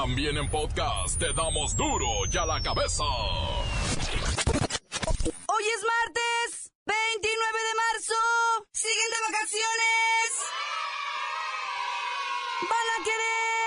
También en podcast te damos duro y a la cabeza. Hoy es martes, 29 de marzo. Siguen de vacaciones. Van a querer.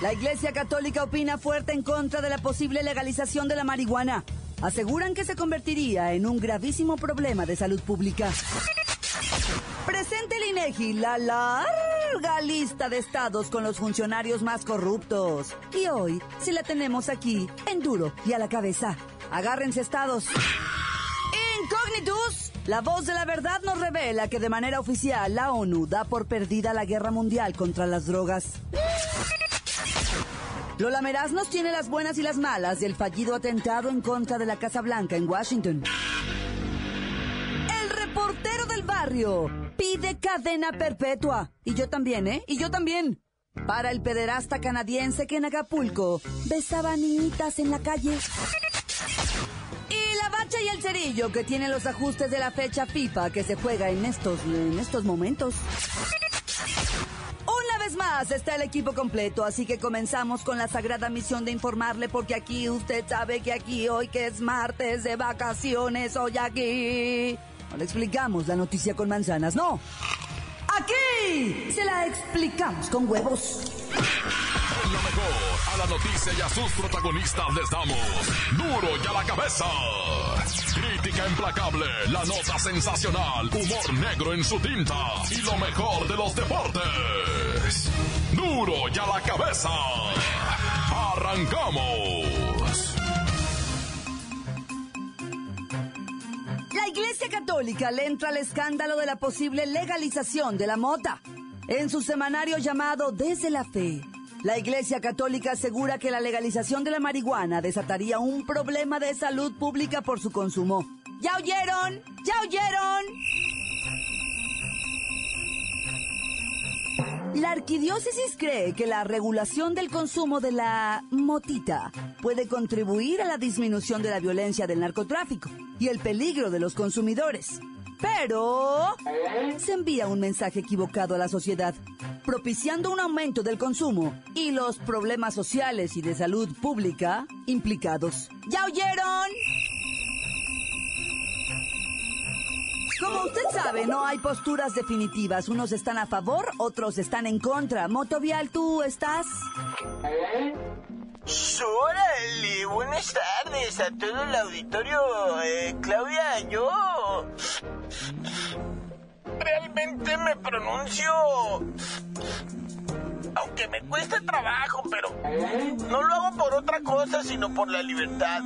La Iglesia Católica opina fuerte en contra de la posible legalización de la marihuana. Aseguran que se convertiría en un gravísimo problema de salud pública. Presente el INEGI la larga lista de estados con los funcionarios más corruptos. Y hoy, si la tenemos aquí, en duro y a la cabeza. Agárrense estados. Incognitus, la voz de la verdad nos revela que de manera oficial la ONU da por perdida la guerra mundial contra las drogas. Lola Meraz nos tiene las buenas y las malas del fallido atentado en contra de la Casa Blanca en Washington. El reportero del barrio pide cadena perpetua. Y yo también, ¿eh? Y yo también. Para el pederasta canadiense que en Acapulco besaba niñitas en la calle. Y la bacha y el cerillo que tienen los ajustes de la fecha FIFA que se juega en estos, en estos momentos. Está el equipo completo, así que comenzamos con la sagrada misión de informarle porque aquí usted sabe que aquí hoy que es martes de vacaciones, hoy aquí no le explicamos la noticia con manzanas, no. Aquí se la explicamos con huevos. Lo mejor, a la noticia y a sus protagonistas les damos duro y a la cabeza. Crítica implacable, la nota sensacional, humor negro en su tinta y lo mejor de los deportes. Duro y a la cabeza. Arrancamos. La Iglesia Católica le entra al escándalo de la posible legalización de la mota. En su semanario llamado Desde la Fe, la Iglesia Católica asegura que la legalización de la marihuana desataría un problema de salud pública por su consumo. ¿Ya oyeron? ¿Ya oyeron? La arquidiócesis cree que la regulación del consumo de la motita puede contribuir a la disminución de la violencia del narcotráfico y el peligro de los consumidores. Pero se envía un mensaje equivocado a la sociedad, propiciando un aumento del consumo y los problemas sociales y de salud pública implicados. ¿Ya oyeron? Como usted sabe, no hay posturas definitivas. Unos están a favor, otros están en contra. Motovial, ¿tú estás? Órale, buenas tardes a todo el auditorio. Eh, Claudia, yo realmente me pronuncio, aunque me cueste trabajo, pero no lo hago por otra cosa, sino por la libertad.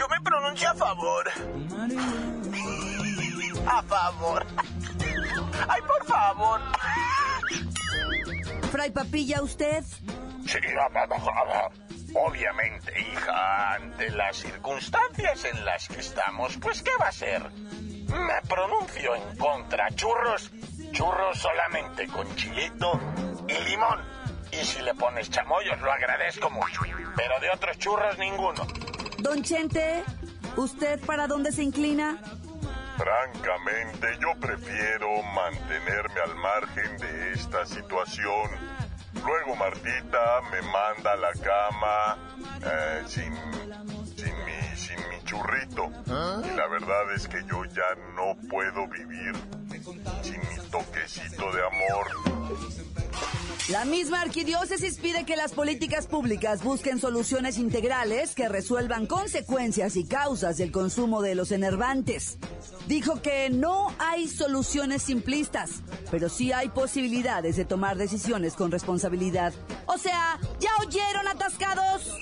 Yo me pronuncio a favor. A favor. Ay, por favor. Fray Papilla, ¿usted? Sí, obviamente, hija, ante las circunstancias en las que estamos, pues ¿qué va a ser? Me pronuncio en contra. Churros, churros solamente con chilito y limón. Y si le pones chamoyos lo agradezco mucho, pero de otros churros ninguno. Don Chente, ¿usted para dónde se inclina? Francamente, yo prefiero mantenerme al margen de esta situación. Luego Martita me manda a la cama eh, sin, sin, mi, sin mi churrito. Y la verdad es que yo ya no puedo vivir sin mi toquecito de amor. La misma arquidiócesis pide que las políticas públicas busquen soluciones integrales que resuelvan consecuencias y causas del consumo de los enervantes. Dijo que no hay soluciones simplistas, pero sí hay posibilidades de tomar decisiones con responsabilidad. O sea, ¿ya oyeron atascados?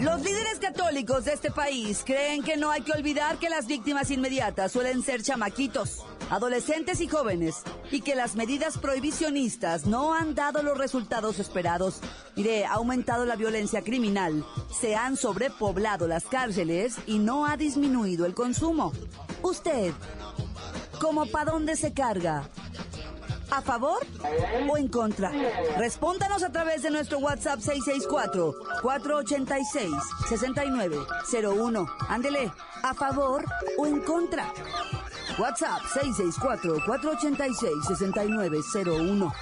Los líderes católicos de este país creen que no hay que olvidar que las víctimas inmediatas suelen ser chamaquitos, adolescentes y jóvenes, y que las medidas prohibicionistas no han dado los resultados esperados. Mire, ha aumentado la violencia criminal, se han sobrepoblado las cárceles y no ha disminuido el consumo. Usted, ¿cómo para dónde se carga? ¿A favor o en contra? Respóndanos a través de nuestro WhatsApp 664-486-6901. Ándele, ¿a favor o en contra? WhatsApp 664-486-6901.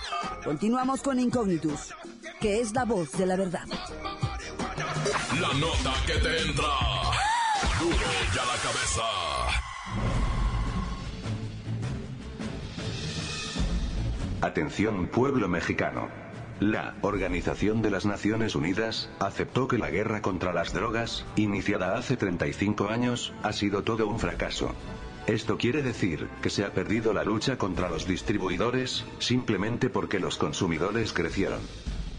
Continuamos con Incógnitus, que es la voz de la verdad. La nota que te entra. Duro ya la cabeza. Atención pueblo mexicano. La Organización de las Naciones Unidas aceptó que la guerra contra las drogas, iniciada hace 35 años, ha sido todo un fracaso. Esto quiere decir que se ha perdido la lucha contra los distribuidores, simplemente porque los consumidores crecieron.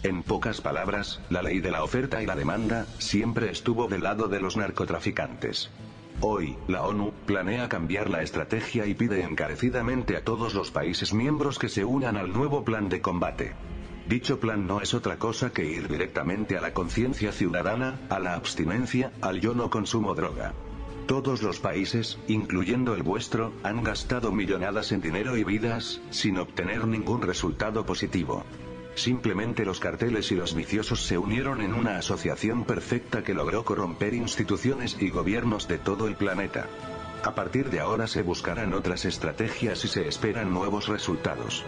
En pocas palabras, la ley de la oferta y la demanda siempre estuvo del lado de los narcotraficantes. Hoy, la ONU planea cambiar la estrategia y pide encarecidamente a todos los países miembros que se unan al nuevo plan de combate. Dicho plan no es otra cosa que ir directamente a la conciencia ciudadana, a la abstinencia, al yo no consumo droga. Todos los países, incluyendo el vuestro, han gastado millonadas en dinero y vidas, sin obtener ningún resultado positivo. Simplemente los carteles y los viciosos se unieron en una asociación perfecta que logró corromper instituciones y gobiernos de todo el planeta. A partir de ahora se buscarán otras estrategias y se esperan nuevos resultados.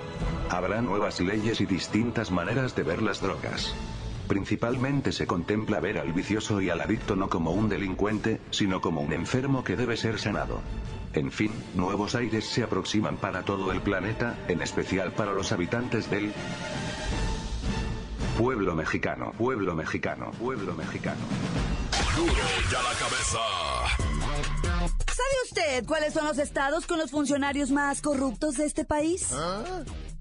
Habrá nuevas leyes y distintas maneras de ver las drogas. Principalmente se contempla ver al vicioso y al adicto no como un delincuente, sino como un enfermo que debe ser sanado. En fin, nuevos aires se aproximan para todo el planeta, en especial para los habitantes del pueblo mexicano, pueblo mexicano, pueblo mexicano. Duro ya la cabeza. ¿Sabe usted cuáles son los estados con los funcionarios más corruptos de este país?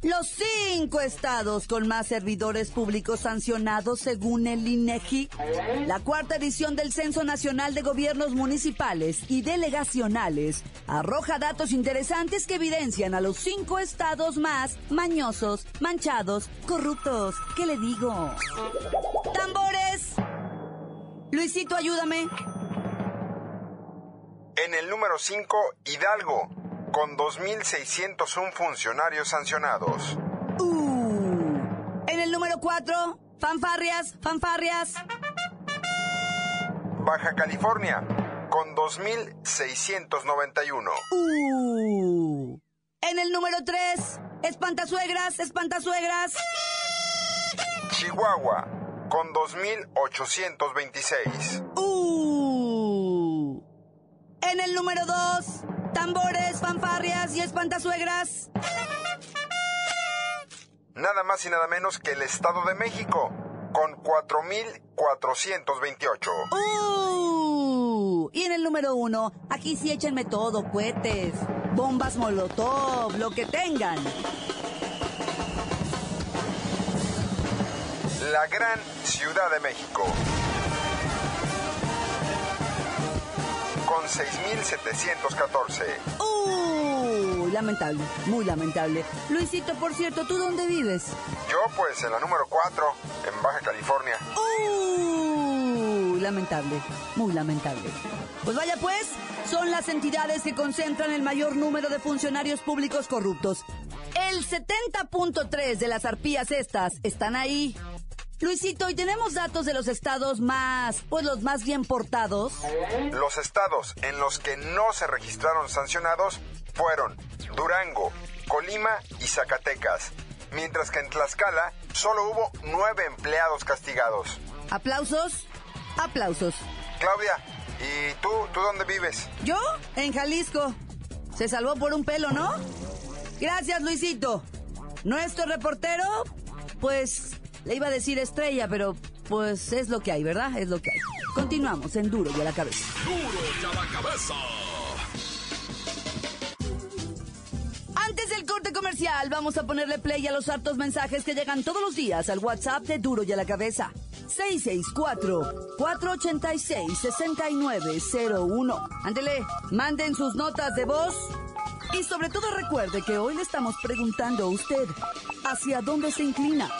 Los cinco estados con más servidores públicos sancionados según el INEGI. La cuarta edición del Censo Nacional de Gobiernos Municipales y Delegacionales arroja datos interesantes que evidencian a los cinco estados más mañosos, manchados, corruptos. ¿Qué le digo? ¡Tambores! Luisito, ayúdame. En el número 5, Hidalgo, con 2.601 funcionarios sancionados. Uh. En el número 4, fanfarrias, fanfarrias. Baja California, con 2.691. Uh. En el número 3, espantasuegras, espantasuegras. Chihuahua, con 2.826. Uh. En el número 2, tambores, fanfarrias y espantasuegras. Nada más y nada menos que el Estado de México, con 4.428. Uh. Y en el número 1, aquí sí échenme todo, cohetes, bombas molotov, lo que tengan. La gran Ciudad de México. Con 6.714. Uh, lamentable, muy lamentable. Luisito, por cierto, ¿tú dónde vives? Yo pues en la número 4, en Baja California. Uh, lamentable, muy lamentable. Pues vaya pues, son las entidades que concentran el mayor número de funcionarios públicos corruptos. El 70.3 de las arpías estas están ahí. Luisito, y tenemos datos de los estados más, pues los más bien portados. Los estados en los que no se registraron sancionados fueron Durango, Colima y Zacatecas, mientras que en Tlaxcala solo hubo nueve empleados castigados. Aplausos, aplausos. Claudia, ¿y tú, tú dónde vives? ¿Yo? En Jalisco. Se salvó por un pelo, ¿no? Gracias, Luisito. Nuestro reportero, pues le iba a decir estrella, pero pues es lo que hay, ¿verdad? Es lo que hay. Continuamos en Duro y a la cabeza. Duro ya la cabeza. Antes del corte comercial, vamos a ponerle play a los hartos mensajes que llegan todos los días al WhatsApp de Duro y a la cabeza. 664-486-6901. Ándele, manden sus notas de voz. Y sobre todo recuerde que hoy le estamos preguntando a usted, ¿hacia dónde se inclina?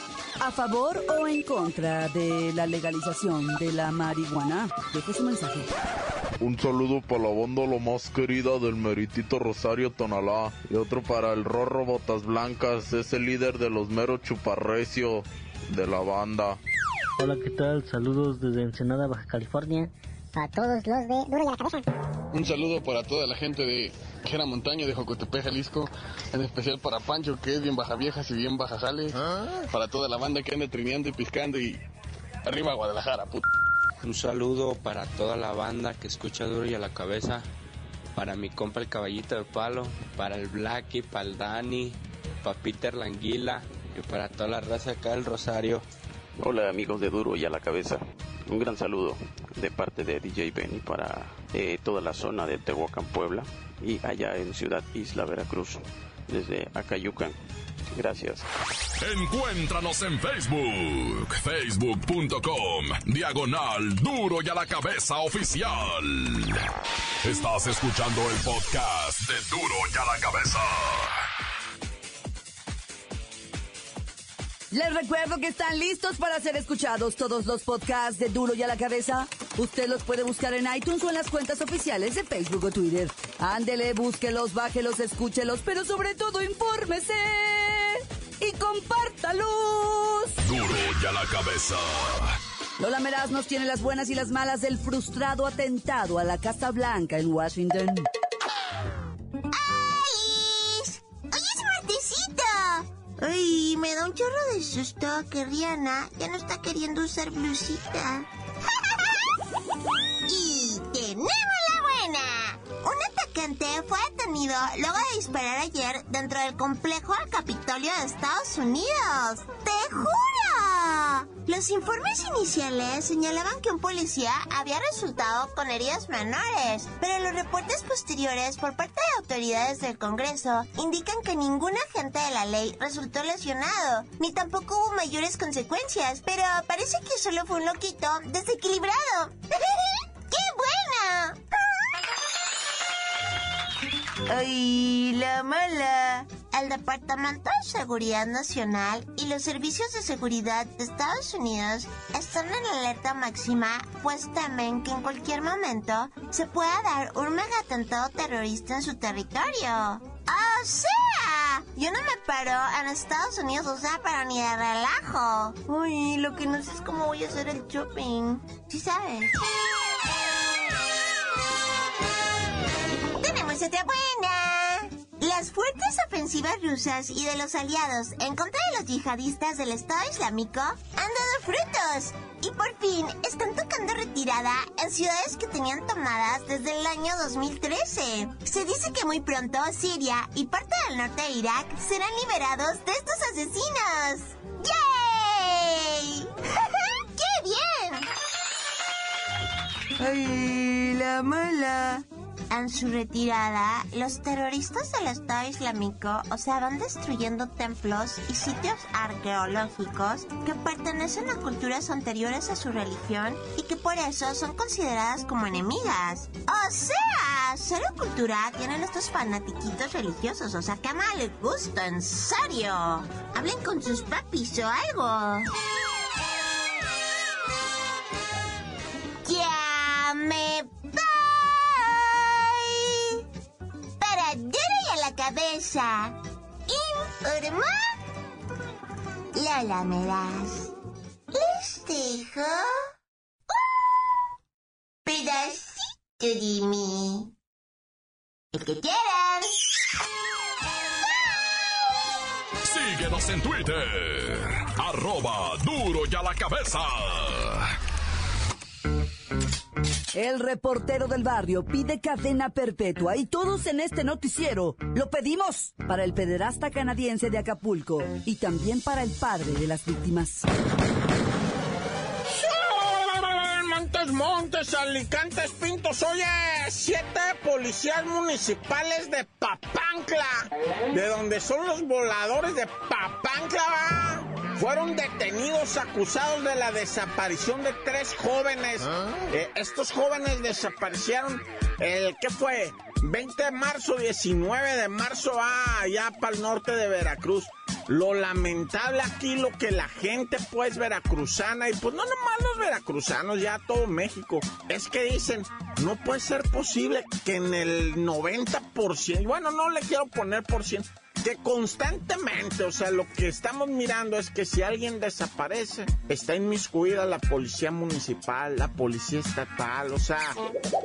¿A favor o en contra de la legalización de la marihuana? Deje su mensaje. Un saludo para la banda lo más querida del meritito Rosario Tonalá. Y otro para el Rorro Botas Blancas, es el líder de los meros chuparrecio de la banda. Hola, ¿qué tal? Saludos desde Ensenada, Baja California. A todos los de Duro y a la Cabeza. Un saludo para toda la gente de Jera Montaño, de Jocotepec, Jalisco. En especial para Pancho, que es bien baja vieja, y bien baja jale. Para toda la banda que anda trineando y piscando y arriba Guadalajara, puto. Un saludo para toda la banda que escucha Duro y a la Cabeza. Para mi compa el Caballito de Palo. Para el Blacky, para el Dani. Para Peter Languila. Y para toda la raza acá del Rosario. Hola amigos de Duro y a la Cabeza. Un gran saludo de parte de DJ Benny para toda la zona de Tehuacán, Puebla y allá en Ciudad Isla, Veracruz, desde Acayucan. Gracias. Encuéntranos en Facebook, facebook.com, diagonal duro y a la cabeza oficial. Estás escuchando el podcast de duro y a la cabeza. Les recuerdo que están listos para ser escuchados todos los podcasts de Duro y a la Cabeza. Usted los puede buscar en iTunes o en las cuentas oficiales de Facebook o Twitter. Ándele, búsquelos, bájelos, escúchelos, pero sobre todo infórmese y compártalos. Duro y a la cabeza. Lola Meraz nos tiene las buenas y las malas del frustrado atentado a la Casa Blanca en Washington. Me da un chorro de susto que Rihanna ya no está queriendo usar blusita. y tenemos la buena. Un atacante fue detenido luego de disparar ayer dentro del complejo al Capitolio de Estados Unidos. ¡Te juro! Los informes iniciales señalaban que un policía había resultado con heridas menores, pero los reportes posteriores por parte de autoridades del Congreso indican que ningún agente de la ley resultó lesionado, ni tampoco hubo mayores consecuencias, pero parece que solo fue un loquito desequilibrado. ¡Qué buena! ¡Ay, la mala! El Departamento de Seguridad Nacional y los servicios de seguridad de Estados Unidos están en alerta máxima, pues temen que en cualquier momento se pueda dar un mega atentado terrorista en su territorio. ¡O sea! Yo no me paro en Estados Unidos, o sea, pero ni de relajo. Uy, lo que no sé es cómo voy a hacer el shopping. ¿Sí sabes? Tenemos otra buena. Fuertes ofensivas rusas y de los aliados en contra de los yihadistas del Estado Islámico han dado frutos y por fin están tocando retirada en ciudades que tenían tomadas desde el año 2013. Se dice que muy pronto Siria y parte del norte de Irak serán liberados de estos asesinos. ¡Yay! ¡Qué bien! ¡Ay, la mala! En su retirada, los terroristas del Estado Islámico, o sea, van destruyendo templos y sitios arqueológicos que pertenecen a culturas anteriores a su religión y que por eso son consideradas como enemigas. O sea, cero cultura tienen estos fanatiquitos religiosos, o sea, qué mal gusto, en serio. Hablen con sus papis o algo. Cabeza. Informó Lola Meraz. Les dejo pedacito de mí. El que quieran. Síguenos en Twitter. Arroba duro y a la cabeza. El reportero del barrio pide cadena perpetua y todos en este noticiero lo pedimos para el pederasta canadiense de Acapulco y también para el padre de las víctimas. Montes, Montes, Alicantes, Pintos, oye, siete policías municipales de Papancla, de donde son los voladores de Papancla, ¿va? Fueron detenidos acusados de la desaparición de tres jóvenes. Eh, estos jóvenes desaparecieron, el ¿qué fue? 20 de marzo, 19 de marzo, va allá para el norte de Veracruz. lo lamentable aquí, lo que la gente pues veracruzana, y pues no nomás los veracruzanos, ya todo México, es que dicen, no puede ser posible que en el 90%, bueno, no le quiero poner por ciento, que constantemente, o sea, lo que estamos mirando es que si alguien desaparece, está inmiscuida la policía municipal, la policía estatal, o sea,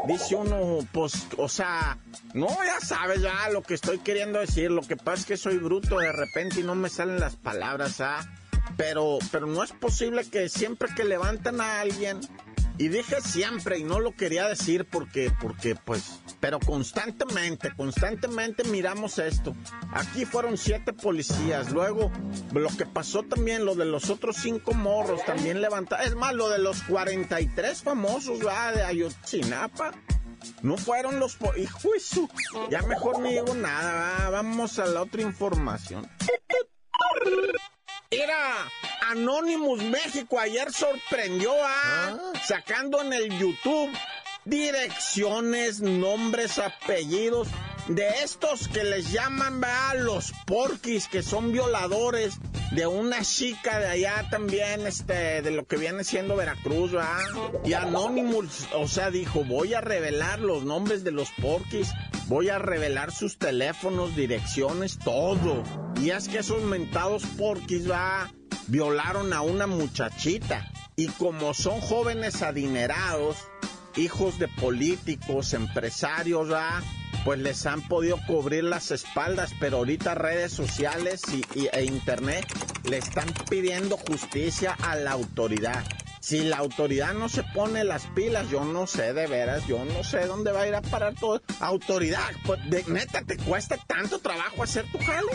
dice uno, pues, o sea, no, ya sabes ya lo que estoy queriendo decir, lo que pasa es que soy bruto de repente y no me salen las palabras, ¿ah? Pero, pero no es posible que siempre que levantan a alguien, y dije siempre, y no lo quería decir porque, porque, pues, pero constantemente, constantemente miramos esto. Aquí fueron siete policías, luego lo que pasó también, lo de los otros cinco morros, también levantaron, es más, lo de los 43 famosos, ¿verdad? De Ayotzinapa. No fueron los... Hijo Ya mejor ni digo nada, vamos a la otra información. Era Anonymous México ayer sorprendió a ¿Ah? sacando en el YouTube direcciones, nombres, apellidos de estos que les llaman a los porquis, que son violadores de una chica de allá también, este, de lo que viene siendo Veracruz, ¿verdad? Y Anonymous, o sea, dijo, voy a revelar los nombres de los porquis, voy a revelar sus teléfonos, direcciones, todo. Y es que esos mentados porquis, va, violaron a una muchachita. Y como son jóvenes adinerados, hijos de políticos, empresarios, ¿va? pues les han podido cubrir las espaldas, pero ahorita redes sociales y, e internet le están pidiendo justicia a la autoridad. Si la autoridad no se pone las pilas, yo no sé de veras, yo no sé dónde va a ir a parar todo. Autoridad, pues de, neta, ¿te cuesta tanto trabajo hacer tu jalo?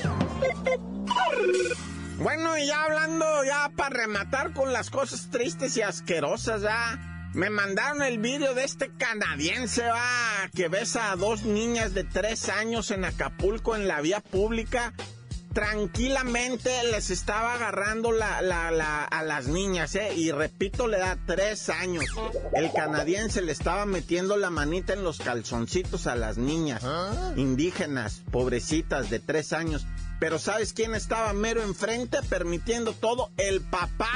Bueno, y ya hablando, ya para rematar con las cosas tristes y asquerosas, ya me mandaron el vídeo de este canadiense, va, que besa a dos niñas de tres años en Acapulco en la vía pública. Tranquilamente les estaba agarrando la, la, a las niñas, ¿eh? Y repito, le da tres años. El canadiense le estaba metiendo la manita en los calzoncitos a las niñas ¿Ah? indígenas, pobrecitas de tres años. Pero ¿sabes quién estaba mero enfrente permitiendo todo? El papá.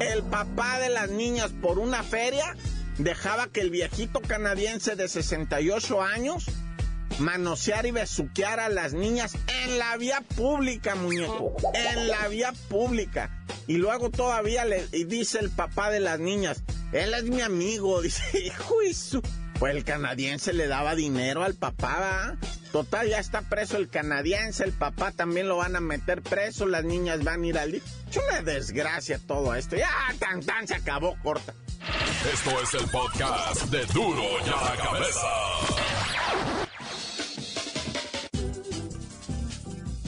El papá de las niñas por una feria dejaba que el viejito canadiense de 68 años manosear y besuquear a las niñas en la vía pública, muñeco. En la vía pública. Y luego todavía le dice el papá de las niñas, él es mi amigo, dice, hijo pues el canadiense le daba dinero al papá, ¿va? Total, ya está preso el canadiense, el papá también lo van a meter preso, las niñas van a ir al... Es una desgracia todo esto. Ya, tan tan, se acabó corta. Esto es el podcast de Duro y a la Cabeza.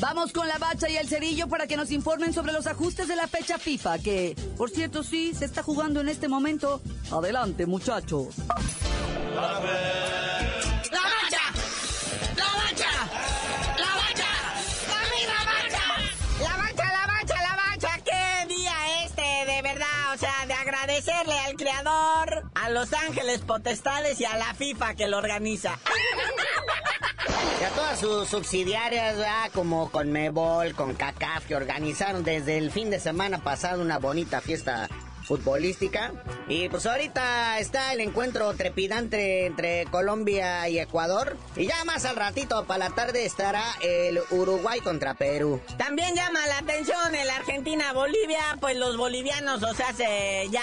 Vamos con la bacha y el cerillo para que nos informen sobre los ajustes de la fecha FIFA, que, por cierto, sí, se está jugando en este momento. Adelante, muchachos. A Los Ángeles Potestades y a la FIFA que lo organiza. Y a todas sus subsidiarias, como con Mebol, con CACAF, que organizaron desde el fin de semana pasado una bonita fiesta futbolística. Y pues ahorita está el encuentro trepidante entre Colombia y Ecuador. Y ya más al ratito, para la tarde, estará el Uruguay contra Perú. También llama la atención el Argentina-Bolivia, pues los bolivianos, o sea, se ya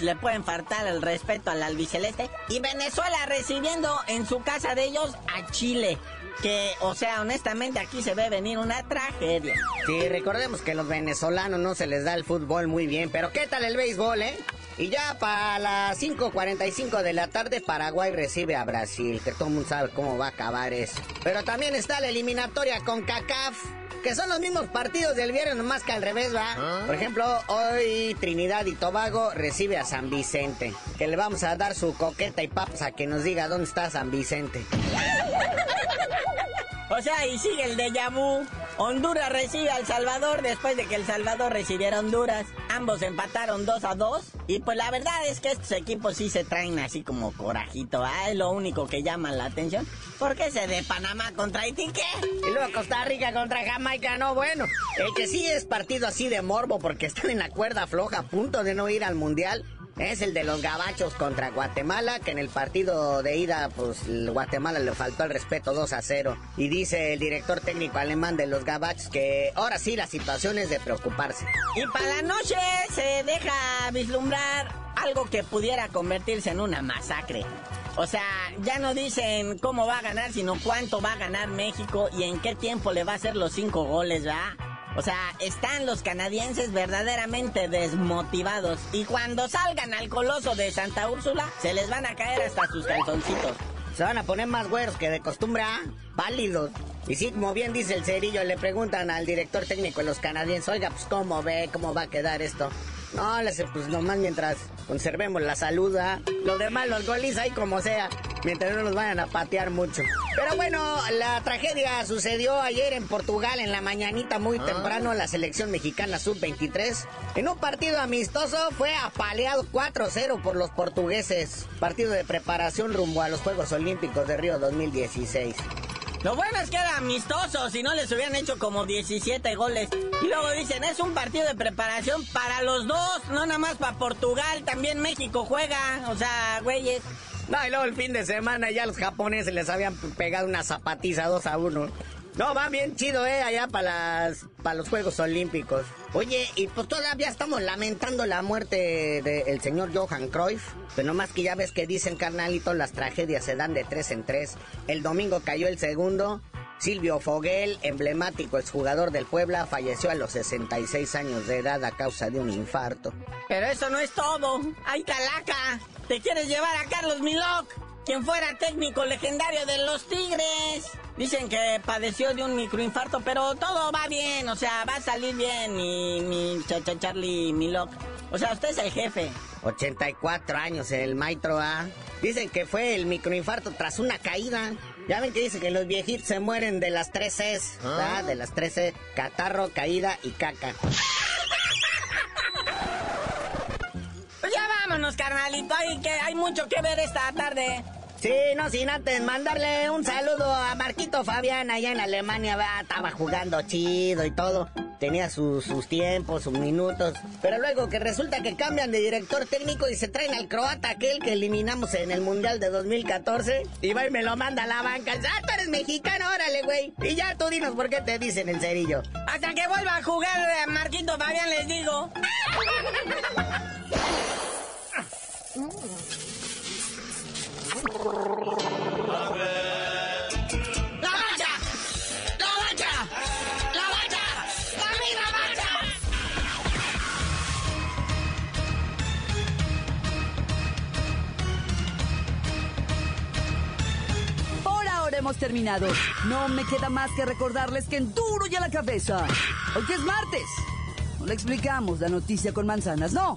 le pueden faltar el respeto al albiceleste. Y Venezuela recibiendo en su casa de ellos a Chile que, o sea, honestamente aquí se ve venir una tragedia. Sí, recordemos que a los venezolanos no se les da el fútbol muy bien, pero ¿qué tal el béisbol, eh? Y ya para las 5.45 de la tarde Paraguay recibe a Brasil, que todo el mundo sabe cómo va a acabar eso. Pero también está la eliminatoria con CACAF que son los mismos partidos del viernes, nomás que al revés, ¿va? Ah. Por ejemplo, hoy Trinidad y Tobago recibe a San Vicente, que le vamos a dar su coqueta y papas a que nos diga dónde está San Vicente. O sea, y sigue el de vu. Honduras recibe a Salvador después de que El Salvador recibiera Honduras. ambos empataron 2 a 2. Y pues la verdad es que estos equipos sí se traen así como corajito. ¿ah? Es lo único que llama la atención. Porque ese de Panamá contra Haití, ¿qué? Y luego Costa Rica contra Jamaica, no, bueno. El que sí es partido así de morbo porque están en la cuerda floja a punto de no ir al mundial es el de los gabachos contra Guatemala, que en el partido de ida, pues Guatemala le faltó el respeto 2 a 0. Y dice el director técnico alemán de los gabachos que ahora sí la situación es de preocuparse. Y para la noche se deja vislumbrar algo que pudiera convertirse en una masacre. O sea, ya no dicen cómo va a ganar, sino cuánto va a ganar México y en qué tiempo le va a hacer los cinco goles, ¿verdad? O sea, están los canadienses verdaderamente desmotivados. Y cuando salgan al coloso de Santa Úrsula, se les van a caer hasta sus calzoncitos. Se van a poner más güeros que de costumbre, ¿ah? Válidos. Y sí, como bien dice el cerillo, le preguntan al director técnico de los canadienses, oiga, pues cómo ve, cómo va a quedar esto. No, pues nomás mientras conservemos la salud, ¿ah? Lo demás los goles ahí como sea, mientras no nos vayan a patear mucho. Pero bueno, la tragedia sucedió ayer en Portugal en la mañanita muy ah. temprano. La selección mexicana sub-23 en un partido amistoso fue apaleado 4-0 por los portugueses. Partido de preparación rumbo a los Juegos Olímpicos de Río 2016. Lo bueno es que era amistoso, si no les hubieran hecho como 17 goles. Y luego dicen, es un partido de preparación para los dos, no nada más para Portugal, también México juega, o sea, güeyes. No, y luego el fin de semana ya los japoneses les habían pegado una zapatiza 2 a 1. No, va bien chido, ¿eh? Allá para las para los Juegos Olímpicos. Oye, y pues todavía estamos lamentando la muerte del señor Johan Cruyff. Pero no más que ya ves que dicen, carnalito, las tragedias se dan de tres en tres. El domingo cayó el segundo. Silvio Foguel, emblemático exjugador del Puebla, falleció a los 66 años de edad a causa de un infarto. Pero eso no es todo. ¡Ay, calaca! ¿Te quieres llevar a Carlos Milok? Quien fuera técnico legendario de los Tigres. Dicen que padeció de un microinfarto, pero todo va bien, o sea, va a salir bien mi, mi chacha Charlie Milok. O sea, usted es el jefe. 84 años el maestro A. Dicen que fue el microinfarto tras una caída. Ya ven que dicen que los viejitos se mueren de las tres Cs, ¿verdad? De las tres C, catarro, caída y caca. Vámonos, carnalito, hay, que, hay mucho que ver esta tarde. Sí, no sin antes mandarle un saludo a Marquito Fabián allá en Alemania, va, estaba jugando chido y todo. Tenía sus, sus tiempos, sus minutos. Pero luego que resulta que cambian de director técnico y se traen al croata aquel que eliminamos en el Mundial de 2014. Y va y me lo manda a la banca. Ah, tú eres mexicano, órale, güey. Y ya tú dinos por qué te dicen el cerillo. Hasta que vuelva a jugar eh, Marquito Fabián, les digo. hemos terminado. No me queda más que recordarles que en duro y a la cabeza. Hoy que es martes. No le explicamos la noticia con manzanas, no.